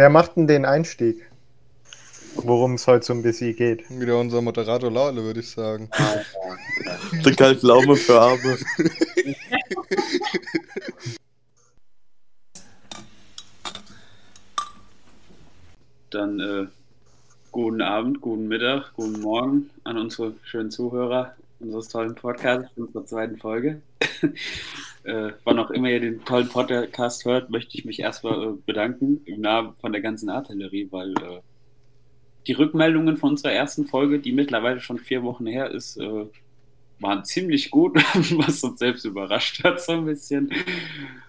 Wer macht denn den Einstieg? Worum es heute so ein bisschen geht. Wieder unser Moderator Laule, würde ich sagen. Der kalte Laume für Arme. Dann äh, guten Abend, guten Mittag, guten Morgen an unsere schönen Zuhörer unseres tollen Podcasts, unserer zweiten Folge. Äh, wann auch immer ihr den tollen Podcast hört, möchte ich mich erstmal äh, bedanken im Namen von der ganzen Artillerie, weil äh, die Rückmeldungen von unserer ersten Folge, die mittlerweile schon vier Wochen her ist, äh, waren ziemlich gut, was uns selbst überrascht hat so ein bisschen.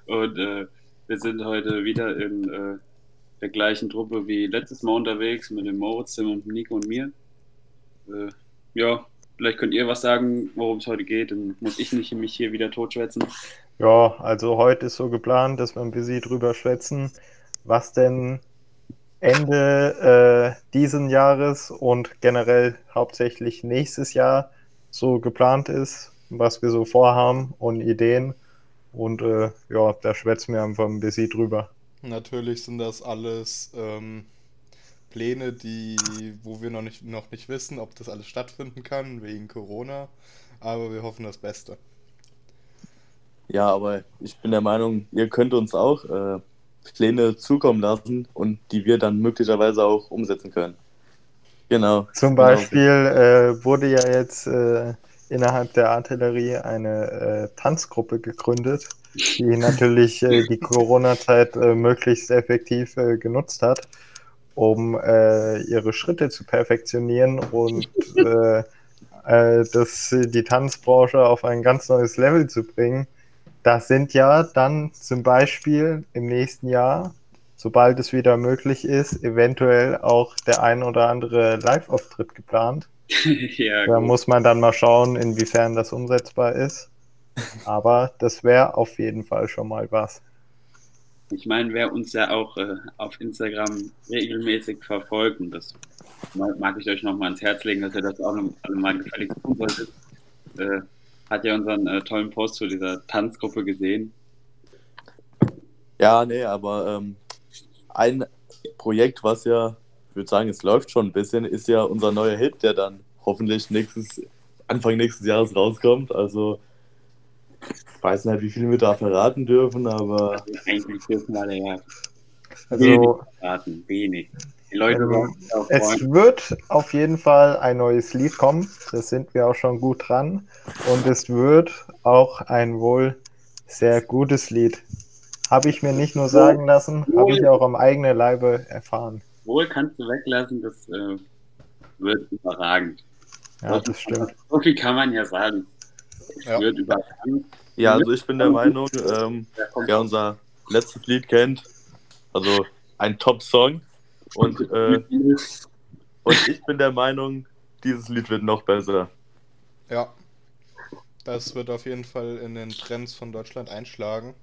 Und äh, wir sind heute wieder in äh, der gleichen Truppe wie letztes Mal unterwegs mit dem Moritz, Tim und Nico und mir. Ja, vielleicht könnt ihr was sagen, worum es heute geht. Dann muss ich nicht mich hier wieder totschwätzen. Ja, also heute ist so geplant, dass wir ein bisschen drüber schwätzen, was denn Ende äh, diesen Jahres und generell hauptsächlich nächstes Jahr so geplant ist, was wir so vorhaben und Ideen. Und äh, ja, da schwätzen wir einfach ein bisschen drüber. Natürlich sind das alles ähm, Pläne, die, wo wir noch nicht, noch nicht wissen, ob das alles stattfinden kann, wegen Corona. Aber wir hoffen das Beste. Ja, aber ich bin der Meinung, ihr könnt uns auch äh, Pläne zukommen lassen und die wir dann möglicherweise auch umsetzen können. Genau. Zum genau. Beispiel äh, wurde ja jetzt äh, innerhalb der Artillerie eine äh, Tanzgruppe gegründet, die natürlich äh, die Corona-Zeit äh, möglichst effektiv genutzt hat, um ihre Schritte zu perfektionieren und das, die Tanzbranche auf ein ganz neues Level zu bringen. Das sind ja dann zum Beispiel im nächsten Jahr, sobald es wieder möglich ist, eventuell auch der ein oder andere Live-Auftritt geplant. ja, da gut. muss man dann mal schauen, inwiefern das umsetzbar ist. Aber das wäre auf jeden Fall schon mal was. Ich meine, wer uns ja auch äh, auf Instagram regelmäßig verfolgt, und das mag ich euch nochmal ans Herz legen, dass ihr das auch alle mal gefälligst tun solltet, äh, hat ja unseren äh, tollen Post zu dieser Tanzgruppe gesehen. Ja, nee, aber ähm, ein Projekt, was ja, ich würde sagen, es läuft schon ein bisschen, ist ja unser neuer Hit, der dann hoffentlich nächstes, Anfang nächstes Jahres rauskommt. Also ich weiß nicht, wie viel wir da verraten dürfen, aber. Also eigentlich dürfen wir ja Also, wenig verraten, wenig. Die Leute Also, es wird auf jeden Fall ein neues Lied kommen. Das sind wir auch schon gut dran. Und es wird auch ein wohl sehr gutes Lied. Habe ich mir nicht nur sagen lassen, habe ich auch am eigenen Leibe erfahren. Wohl kannst du weglassen, das äh, wird überragend. Ja, das stimmt. So viel kann man ja sagen. Es Ja. wird überragend. Ja, also ich bin der Meinung, ähm, Da wer unser letztes Lied kennt, also ein Top-Song. Und, äh, und ich bin der Meinung, dieses Lied wird noch besser. Ja. Das wird auf jeden Fall in den Trends von Deutschland einschlagen.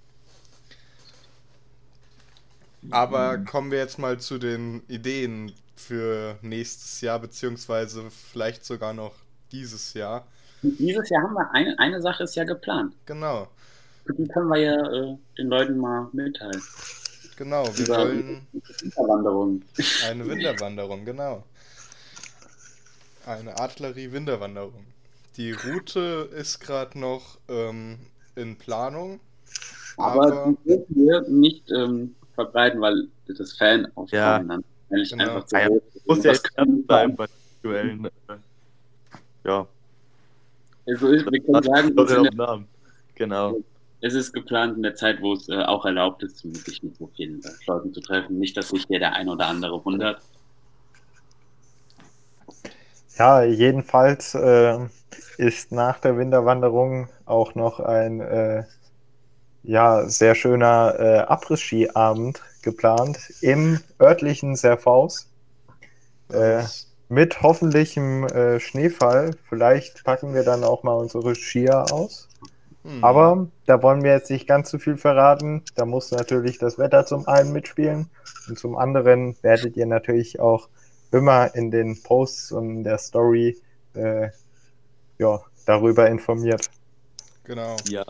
Aber kommen wir jetzt mal zu den Ideen für nächstes Jahr, beziehungsweise vielleicht sogar noch dieses Jahr. Dieses Jahr haben wir eine, eine Sache ist ja geplant. Genau, Die können wir ja äh, den Leuten mal mitteilen. Genau. Wir Über- wollen Winterwanderung. eine Winterwanderung, genau. Eine Artillerie-Winterwanderung. Die Route ist gerade noch ähm, in Planung. Aber, Aber- die dürfen wir nicht ähm, verbreiten, weil das Fan Ja. ausfallen dann. Eigentlich Genau. einfach zu Ah ja, hoch. Muss ja Das ernst bleiben bei den aktuellen. Äh, ja, Also ich, wir können sagen, auf ist- den Namen. Genau. Es ist geplant in der Zeit, wo es äh, auch erlaubt ist, sich mit so vielen äh, Leuten zu treffen. Nicht, dass sich hier der ein oder andere wundert. Ja, jedenfalls äh, ist nach der Winterwanderung auch noch ein äh, ja, sehr schöner äh, Abriss-Ski-Abend geplant im örtlichen Serfaus. Äh, mit hoffentlichem äh, Schneefall. Vielleicht packen wir dann auch mal unsere Skier aus. Hm, Aber da wollen wir jetzt nicht ganz so viel verraten. Da muss natürlich das Wetter zum einen mitspielen und zum anderen werdet ihr natürlich auch immer in den Posts und in der Story äh, ja, darüber informiert. Genau. Ja,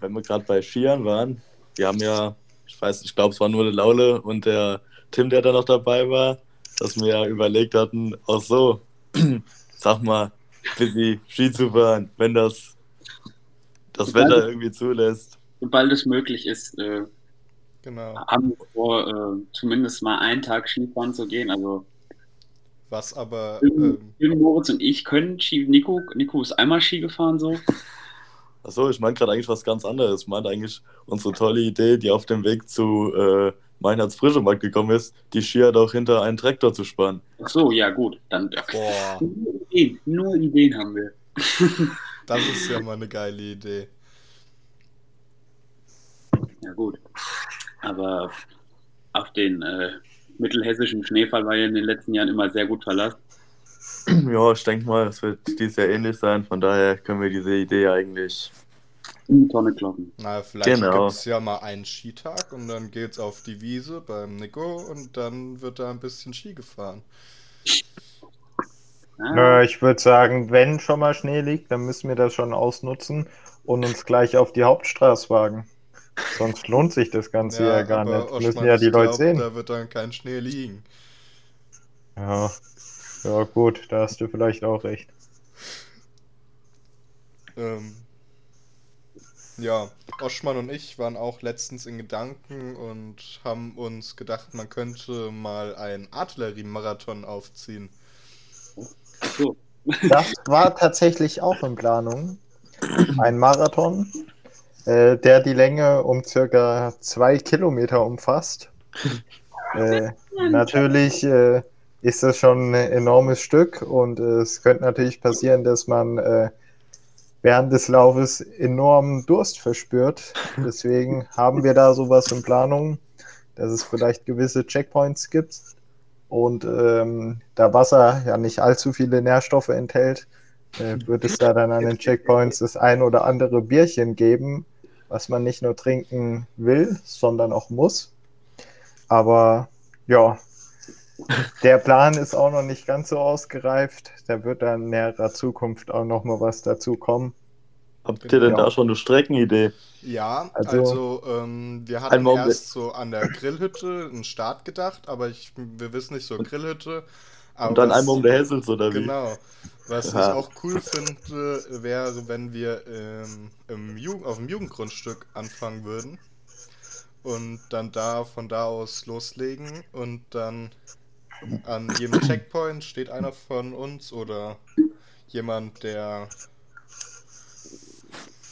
wenn wir gerade bei Skiern waren, wir haben ja, ich weiß, ich glaube, es war nur der Laule und der Tim, der da noch dabei war, dass wir ja überlegt hatten, auch so, sag mal, bisschen Ski zu fahren, wenn das das Sobald Wetter es- irgendwie zulässt. Sobald es möglich ist, äh, Genau. haben wir vor, äh, zumindest mal einen Tag Skifahren zu gehen. Also Was aber, ähm, Tim, Moritz und ich können Ski. Nico, Nico ist einmal Ski gefahren so. Achso, ich meine gerade eigentlich was ganz anderes. Ich meinte eigentlich unsere tolle Idee, die auf dem Weg zu äh, Meinhards Frischemarkt gekommen ist, die Skier doch hinter einen Traktor zu spannen. Ach so, ja gut. Dann boah, nur Ideen, nur Ideen haben wir. das ist ja mal eine geile Idee. Ja gut. Aber auf den äh, mittelhessischen Schneefall war ja in den letzten Jahren immer sehr gut verlassen. ja, ich denke mal, es wird dieses Jahr ähnlich sein. Von daher können wir diese Idee eigentlich. In die Tonne kloppen. Na, vielleicht Genau. gibt es ja mal einen Skitag und dann geht's auf die Wiese beim Nico und dann wird da ein bisschen Ski gefahren. Ah, Äh, ich würde sagen, wenn schon mal Schnee liegt, dann müssen wir das schon ausnutzen und uns gleich auf die Hauptstraße wagen. Sonst lohnt sich das Ganze ja, gar aber nicht. Oschmann, müssen ja die Leute glaub, sehen. Da wird dann kein Schnee liegen. Ja. ja, gut, da hast du vielleicht auch recht. Ähm, ja, Oschmann und ich waren auch letztens in Gedanken und haben uns gedacht, man könnte mal einen Artillerie-Marathon aufziehen. So. Das war tatsächlich auch in Planung. Ein Marathon, äh, der die Länge um circa zwei Kilometer umfasst. Äh, natürlich äh, ist das schon ein enormes Stück und äh, es könnte natürlich passieren, dass man äh, während des Laufes enormen Durst verspürt. Deswegen haben wir da sowas in Planung, dass es vielleicht gewisse Checkpoints gibt. Und ähm, da Wasser ja nicht allzu viele Nährstoffe enthält, äh, wird es da dann an den Checkpoints das ein oder andere Bierchen geben, was man nicht nur trinken will, sondern auch muss. Aber ja, der Plan ist auch noch nicht ganz so ausgereift. Da wird dann in näherer Zukunft auch noch mal was dazu kommen. Habt ihr denn Ja. da schon eine Streckenidee? Ja, Also- also, ähm, wir hatten erst so an der Grillhütte einen Start gedacht, aber ich, wir wissen nicht so Grillhütte. Und dann was- einmal um der Hessels oder wie? Genau. Was ich Aha. auch cool finde, wäre, wenn wir ähm, im Ju auf dem Jugendgrundstück anfangen würden und dann da von da aus loslegen und dann an jedem Checkpoint steht einer von uns oder jemand, der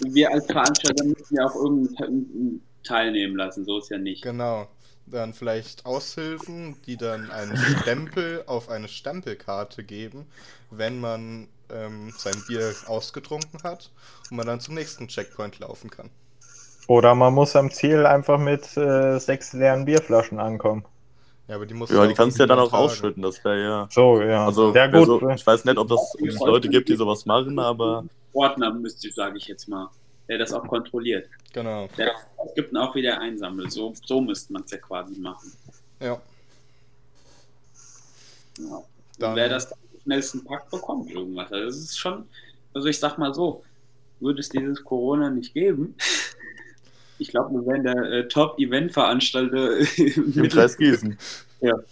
Wir als Veranstalter müssen ja auch irgendeinen teilnehmen lassen, so ist ja nicht. genau dann vielleicht Aushilfen, die dann einen Stempel auf eine Stempelkarte geben, wenn man ähm, sein Bier ausgetrunken hat und man dann zum nächsten Checkpoint laufen kann. Oder man muss am Ziel einfach mit äh, sechs leeren Bierflaschen ankommen. Ja, aber die muss Ja, die kannst du ja dann auch tragen. ausschütten, das wäre ja. So, ja. Also, ja, gut. so, ich weiß nicht, ob das ob es Leute gibt, die sowas machen, aber Ordner müsste ich, sage ich jetzt mal, der das auch kontrolliert. Genau. Der es gibt auch wieder einsammelt. So, so müsste man es ja quasi machen. Ja. Ja. Dann- wer das am schnellsten packt, bekommt irgendwas. Also das ist schon, also ich sag mal so, würde es dieses Corona nicht geben, ich glaube, wir wären der äh, Top-Event-Veranstalter im Kreis Gießen. Ja.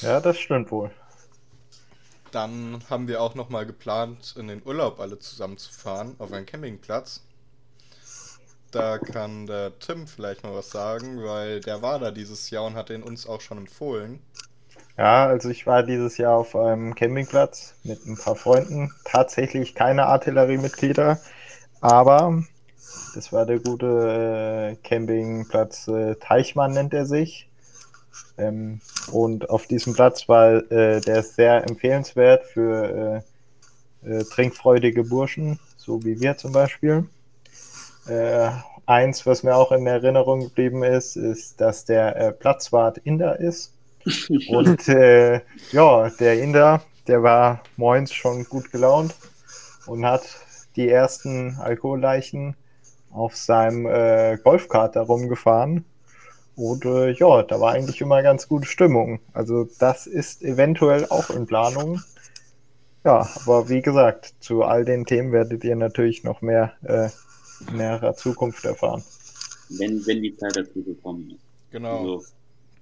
Ja, das stimmt wohl. Dann haben wir auch nochmal geplant, in den Urlaub alle zusammen zu fahren, auf einen Campingplatz. Da kann der Tim vielleicht mal was sagen, weil der war da dieses Jahr und hat den uns auch schon empfohlen. Ja, also ich war dieses Jahr auf einem Campingplatz mit ein paar Freunden. Tatsächlich keine Artilleriemitglieder, aber das war der gute äh, Campingplatz äh, Teichmann nennt er sich. Ähm, und auf diesem Platz war äh, der ist sehr empfehlenswert für äh, äh, trinkfreudige Burschen, so wie wir zum Beispiel. Äh, eins, was mir auch in Erinnerung geblieben ist, ist, dass der äh, Platzwart Inder ist. Und äh, ja, der Inder, der war moins schon gut gelaunt und hat die ersten Alkoholleichen auf seinem äh, Golfkart herumgefahren. Und äh, ja, da war eigentlich immer ganz gute Stimmung. Also das ist eventuell auch in Planung. Ja, aber wie gesagt, zu all den Themen werdet ihr natürlich noch mehr äh, in näherer Zukunft erfahren. wenn, wenn die Zeit dazu gekommen ist. Genau. Also,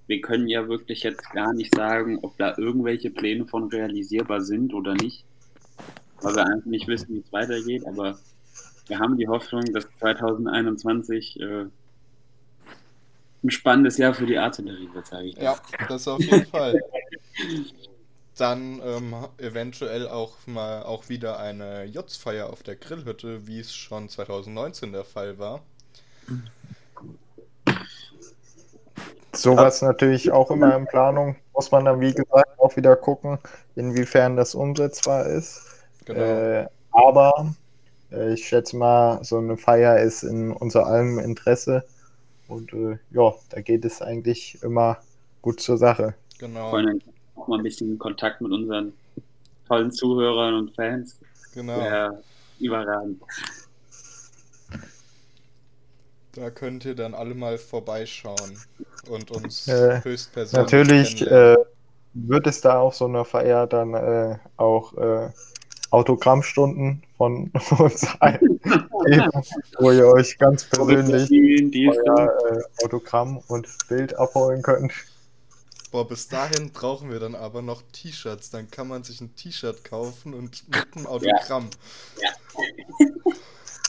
wir können ja wirklich jetzt gar nicht sagen, ob da irgendwelche Pläne von realisierbar sind oder nicht, weil wir einfach nicht wissen, wie es weitergeht. Aber wir haben die Hoffnung, dass 2021 äh, ein spannendes Jahr für die Artillerie wird, sage ich. Ja, das auf jeden Fall. Dann ähm, eventuell auch mal auch wieder eine Jotzfeier auf der Grillhütte, wie es schon 2019 der Fall war. Sowas natürlich auch immer in Planung. Muss man dann, wie gesagt, auch wieder gucken, inwiefern das umsetzbar ist. Genau. Äh, aber äh, ich schätze mal, so eine Feier ist in unser allem Interesse. Und äh, ja, da geht es eigentlich immer gut zur Sache. Genau. Vor allem auch mal ein bisschen Kontakt mit unseren tollen Zuhörern und Fans. Genau. Ja, überragend. Da könnt ihr dann alle mal vorbeischauen und uns Äh, höchstpersönlich Natürlich äh, wird es da auf so einer Feier dann äh, auch äh, Autogrammstunden von uns allen wo ihr euch ganz persönlich euer äh, Autogramm und Bild abholen könnt. Boah, bis dahin brauchen wir dann aber noch T-Shirts. Dann kann man sich ein T-Shirt kaufen und mit einem Autogramm.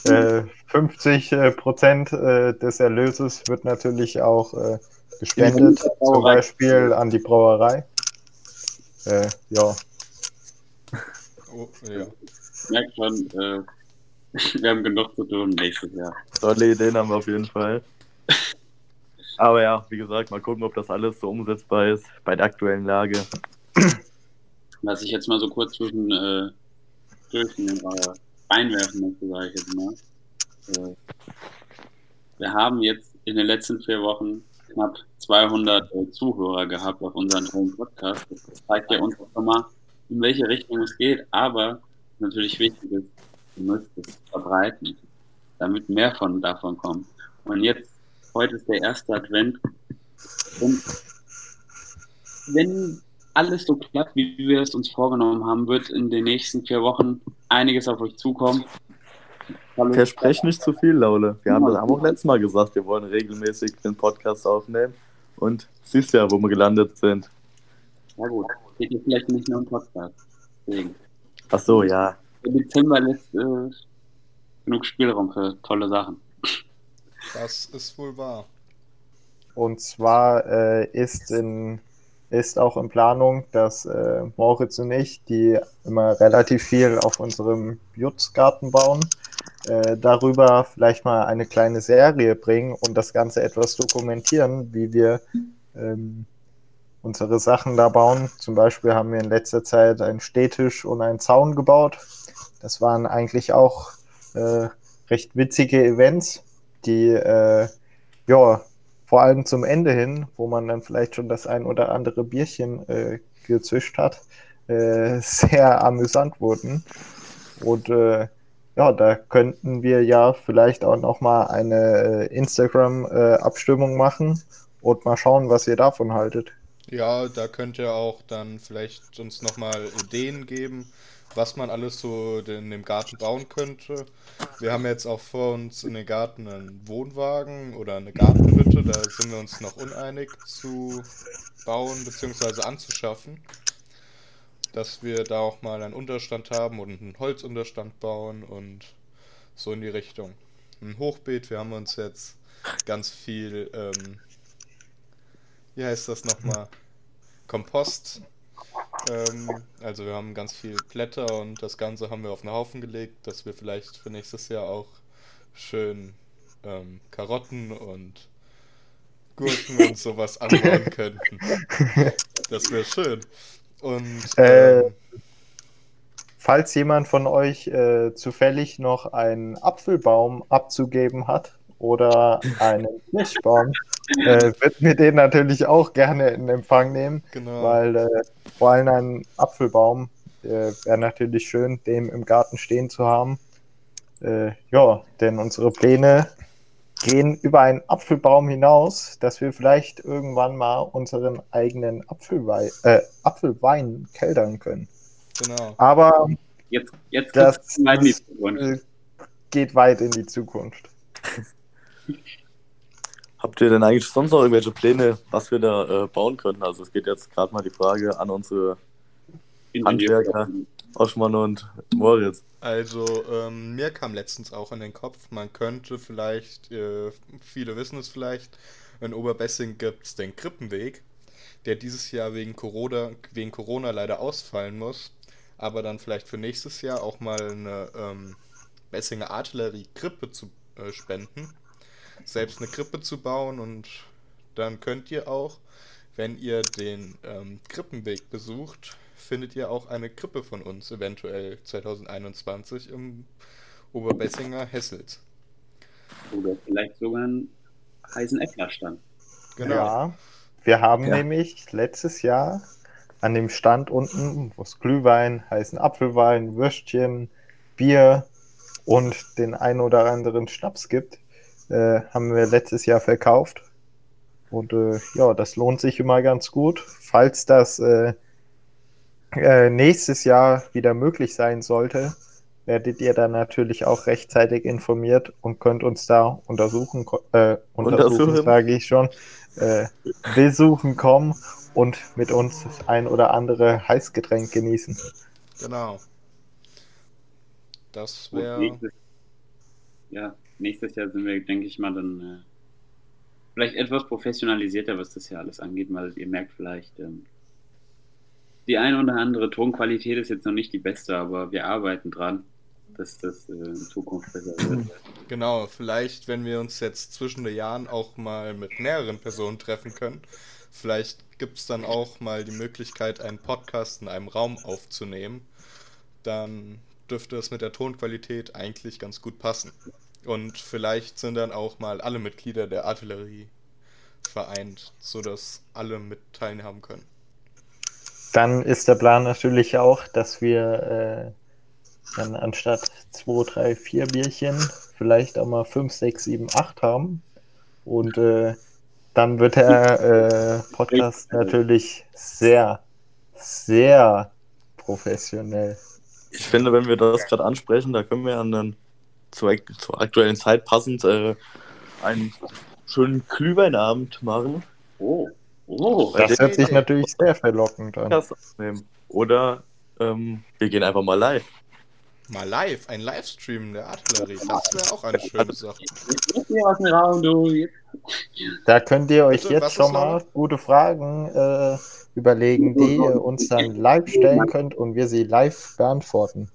Äh, 50 äh, Prozent äh, des Erlöses wird natürlich auch äh, gespendet, zum. Beispiel an die Brauerei. Äh, ja, Oh, ja. Merkt schon, äh, wir haben genug zu tun nächstes Jahr. Tolle Ideen haben wir auf jeden Fall. Aber ja, wie gesagt, mal gucken, ob das alles so umsetzbar ist bei der aktuellen Lage. Was ich jetzt mal so kurz zwischen äh, äh, einwerfen möchte, sage ich jetzt mal. Äh, wir haben jetzt in den letzten vier Wochen knapp 200 äh, Zuhörer gehabt auf unseren tollen Podcast. Das zeigt ja uns auch mal, in welche Richtung es geht. Aber natürlich wichtig ist, ihr müsst es verbreiten, damit mehr von davon kommt. Und jetzt, heute ist der erste Advent. Und wenn alles so klappt, wie wir es uns vorgenommen haben, wird in den nächsten vier Wochen einiges auf euch zukommen. Hallo. Versprech nicht zu viel, Laule. Wir haben das haben auch letztes Mal gesagt, wir wollen regelmäßig den Podcast aufnehmen. Und siehst ja, wo wir gelandet sind. Ja gut, geht jetzt vielleicht nicht nur im Podcast. Deswegen. Ach so, ja. Der Dezember lässt äh, genug Spielraum für tolle Sachen. Das ist wohl wahr. Und zwar äh, ist, in, ist auch in Planung, dass äh, Moritz und ich, die immer relativ viel auf unserem Jutzgarten bauen, äh, darüber vielleicht mal eine kleine Serie bringen und das Ganze etwas dokumentieren, wie wir ähm, unsere Sachen da bauen. Zum Beispiel haben wir in letzter Zeit einen Stehtisch und einen Zaun gebaut. Das waren eigentlich auch äh, recht witzige Events, die äh, ja vor allem zum Ende hin, wo man dann vielleicht schon das ein oder andere Bierchen äh, gezischt hat, äh, sehr amüsant wurden. Und äh, ja, da könnten wir ja vielleicht auch noch mal eine äh, Instagram-Abstimmung machen und mal schauen, was ihr davon haltet. Ja, da könnt ihr auch dann vielleicht uns nochmal Ideen geben, was man alles so in dem Garten bauen könnte. Wir haben jetzt auch vor uns in den Garten einen Wohnwagen oder eine Gartenhütte, da sind wir uns noch uneinig zu bauen bzw. anzuschaffen. Dass wir da auch mal einen Unterstand haben und einen Holzunterstand bauen und so in die Richtung. Ein Hochbeet, wir haben uns jetzt ganz viel, ähm, wie heißt das nochmal? Kompost. Ähm, also wir haben ganz viel Blätter und das Ganze haben wir auf einen Haufen gelegt, dass wir vielleicht für nächstes Jahr auch schön ähm, Karotten und Gurken und sowas anbauen könnten. Das wäre schön. Und Äh, ähm, Falls jemand von euch äh, zufällig noch einen Apfelbaum abzugeben hat oder einen Kirschbaum, äh, wird mir den natürlich auch gerne in Empfang nehmen, genau. weil äh, vor allem ein Apfelbaum äh, wäre natürlich schön, den im Garten stehen zu haben. Äh, ja, denn unsere Pläne gehen über einen Apfelbaum hinaus, dass wir vielleicht irgendwann mal unseren eigenen Apfelwein, äh, Apfelwein keltern können. genau. Aber Jetzt, jetzt Das äh, geht weit in die Zukunft. Habt ihr denn eigentlich sonst noch irgendwelche Pläne, was wir da äh, bauen könnten? Also es geht jetzt gerade mal die Frage an unsere Handwerker, Oschmann und Moritz. Also, ähm, mir kam letztens auch in den Kopf, man könnte vielleicht, äh, viele wissen es vielleicht, in Oberbessing gibt es den Krippenweg, der dieses Jahr wegen Corona, wegen Corona leider ausfallen muss, aber dann vielleicht für nächstes Jahr auch mal eine ähm, Bessinger Artillerie-Krippe zu äh, spenden, selbst eine Krippe zu bauen und dann könnt ihr auch, wenn ihr den ähm, Krippenweg besucht, findet ihr auch eine Krippe von uns, eventuell 2021 im Oberbessinger Hessels. Oder vielleicht sogar einen heißen Äpplerstand. Genau. Ja, wir haben Ja. nämlich letztes Jahr an dem Stand unten, wo es Glühwein, heißen Apfelwein, Würstchen, Bier und den ein oder anderen Schnaps gibt, äh, haben wir letztes Jahr verkauft. Und äh, ja, das lohnt sich immer ganz gut. Falls das äh, äh, nächstes Jahr wieder möglich sein sollte, werdet ihr dann natürlich auch rechtzeitig informiert und könnt uns da untersuchen, äh, untersuchen, Untersuchen. sage ich schon, äh, besuchen kommen und mit uns das ein oder andere Heißgetränk genießen. Genau. Das wäre. ja, nächstes Jahr sind wir, denke ich mal, dann äh, vielleicht etwas professionalisierter, was das hier alles angeht, weil ihr merkt vielleicht, ähm, die eine oder andere Tonqualität ist jetzt noch nicht die beste, aber wir arbeiten dran, dass das äh, in Zukunft besser wird. Genau, vielleicht, wenn wir uns jetzt zwischen den Jahren auch mal mit mehreren Personen treffen können, vielleicht gibt es dann auch mal die Möglichkeit, einen Podcast in einem Raum aufzunehmen. Dann dürfte es mit der Tonqualität eigentlich ganz gut passen. Und vielleicht sind dann auch mal alle Mitglieder der Artillerie vereint, sodass alle mit teilhaben können. Dann ist der Plan natürlich auch, dass wir äh, dann anstatt 2, 3, 4 Bierchen vielleicht auch mal 5, 6, 7, 8 haben. Und äh, dann wird der äh, Podcast natürlich sehr, sehr professionell. Ich finde, wenn wir das gerade ansprechen, da können wir an den, zur, zur aktuellen Zeit passend äh, einen schönen Glühweinabend machen. Oh, oh, Das hört sich natürlich sehr verlockend an. Oder ähm, wir gehen einfach mal live. Mal live, ein Livestream der Artillerie, das wäre auch eine schöne Sache. du. Jetzt. Da könnt ihr euch Bitte, jetzt schon mal gute Fragen äh, überlegen, die ihr uns dann live stellen könnt und wir sie live beantworten.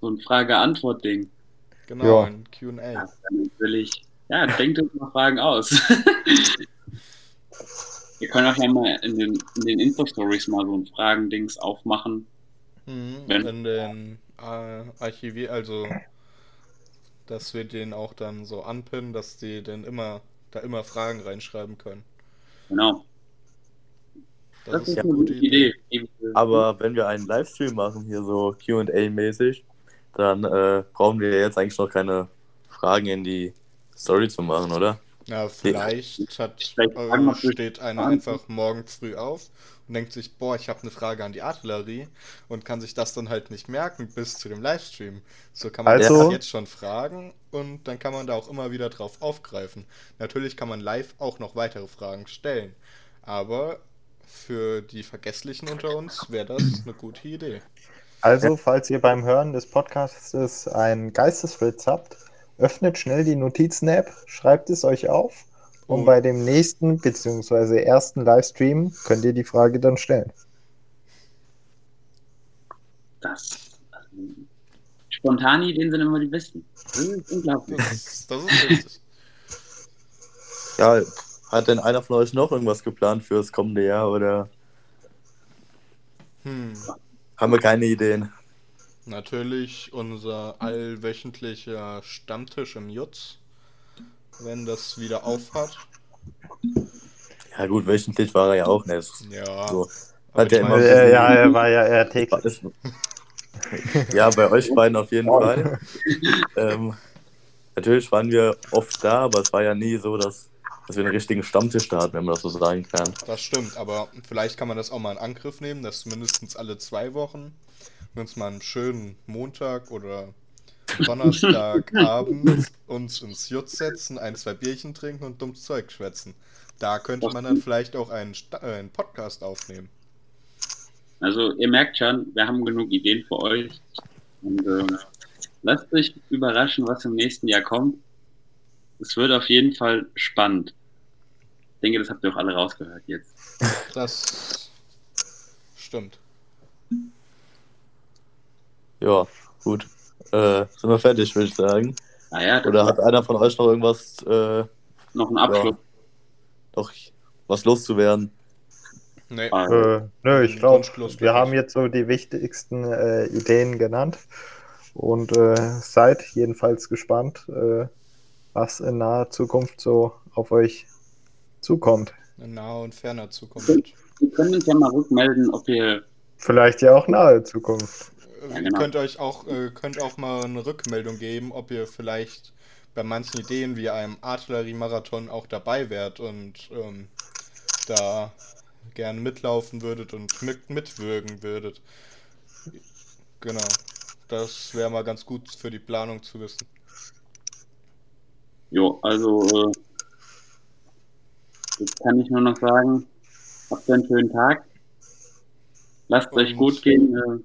So ein Frage-Antwort-Ding. Genau, Ja. ein QA. Ja, natürlich. Ja, denkt euch mal Fragen aus. Wir können auch ja mal in den, in den Insta-Stories mal so ein Fragen-Dings aufmachen. Mhm, Wenn- in den äh, Archivier, also dass wir den auch dann so anpinnen, dass die dann immer da immer Fragen reinschreiben können. Genau. Das, Das, ist ist eine eine gute Idee. Idee. Aber wenn wir einen Livestream machen, hier so QA-mäßig, dann äh, brauchen wir jetzt eigentlich noch keine Fragen in die Story zu machen, oder? Ja, vielleicht hat äh, steht einer einfach morgen früh auf und denkt sich, boah, ich habe eine Frage an die Artillerie und kann sich das dann halt nicht merken bis zu dem Livestream. So kann man Also- das jetzt schon fragen und dann kann man da auch immer wieder drauf aufgreifen. Natürlich kann man live auch noch weitere Fragen stellen, aber für die Vergesslichen unter uns wäre das eine gute Idee. Also, falls ihr beim Hören des Podcasts einen Geistesblitz habt, öffnet schnell die Notizen-App, schreibt es euch auf und Oh. bei dem nächsten bzw. ersten Livestream könnt ihr die Frage dann stellen. Das. Also, spontan Ideen sind immer die besten. Das ist unglaublich. Das, das ist richtig. Ja, hat denn einer von euch noch irgendwas geplant fürs kommende Jahr oder Hm. Haben wir keine Ideen? Natürlich unser allwöchentlicher Stammtisch im Jutz, wenn das wieder aufhat. Ja gut, wöchentlich war er ja auch nicht. Ja, So. Hat ich immer- meine, Äh, ja, er war ja eher täglich. Ja, bei euch beiden auf jeden Fall. Ähm, natürlich waren wir oft da, aber es war ja nie so, dass, dass wir einen richtigen Stammtisch da hatten, wenn man das so sagen kann. das stimmt, aber vielleicht kann man das auch mal in Angriff nehmen, dass mindestens alle zwei Wochen wir uns mal einen schönen Montag oder Donnerstagabend uns ins Jut setzen, ein, zwei Bierchen trinken und dummes Zeug schwätzen. Da könnte man dann vielleicht auch einen, Sta- äh, einen Podcast aufnehmen. Also ihr merkt schon, wir haben genug Ideen für euch. Und ähm, lasst euch überraschen, was im nächsten Jahr kommt. Es wird auf jeden Fall spannend. Ich denke, das habt ihr auch alle rausgehört jetzt. Das stimmt. Ja, gut. Äh, sind wir fertig, würde ich sagen. Naja, Oder hat einer von euch noch irgendwas, äh, noch ein Abschluss. noch was loszuwerden? Nee. Ah, Äh, nö, ich glaube, wir haben jetzt so die wichtigsten äh, Ideen genannt und äh, seid jedenfalls gespannt, äh, was in naher Zukunft so auf euch zukommt. In naher und ferner Zukunft. ihr könnt uns ja mal rückmelden, ob ihr Vielleicht ja auch nahe Zukunft. Äh, Ja, Ihr genau. könnt euch auch, äh, könnt auch mal eine Rückmeldung geben, ob ihr vielleicht bei manchen Ideen wie einem Artillerie-Marathon auch dabei wärt und ähm, da gerne mitlaufen würdet und mit, mitwirken würdet. Genau. Das wäre mal ganz gut für die Planung zu wissen. Jo, also äh, jetzt kann ich nur noch sagen, habt einen schönen Tag. Lasst euch gut gehen. Äh,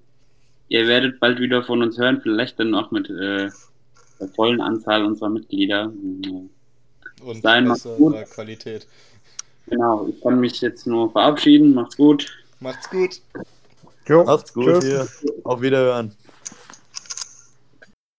ihr werdet bald wieder von uns hören, vielleicht dann auch mit äh, der vollen Anzahl unserer Mitglieder. Äh, Und Sein, besserer gut. Qualität. Genau, ich kann mich jetzt nur verabschieden. Macht's gut. Macht's gut. Jo, Macht's gut tschüss. hier. Auf Wiederhören.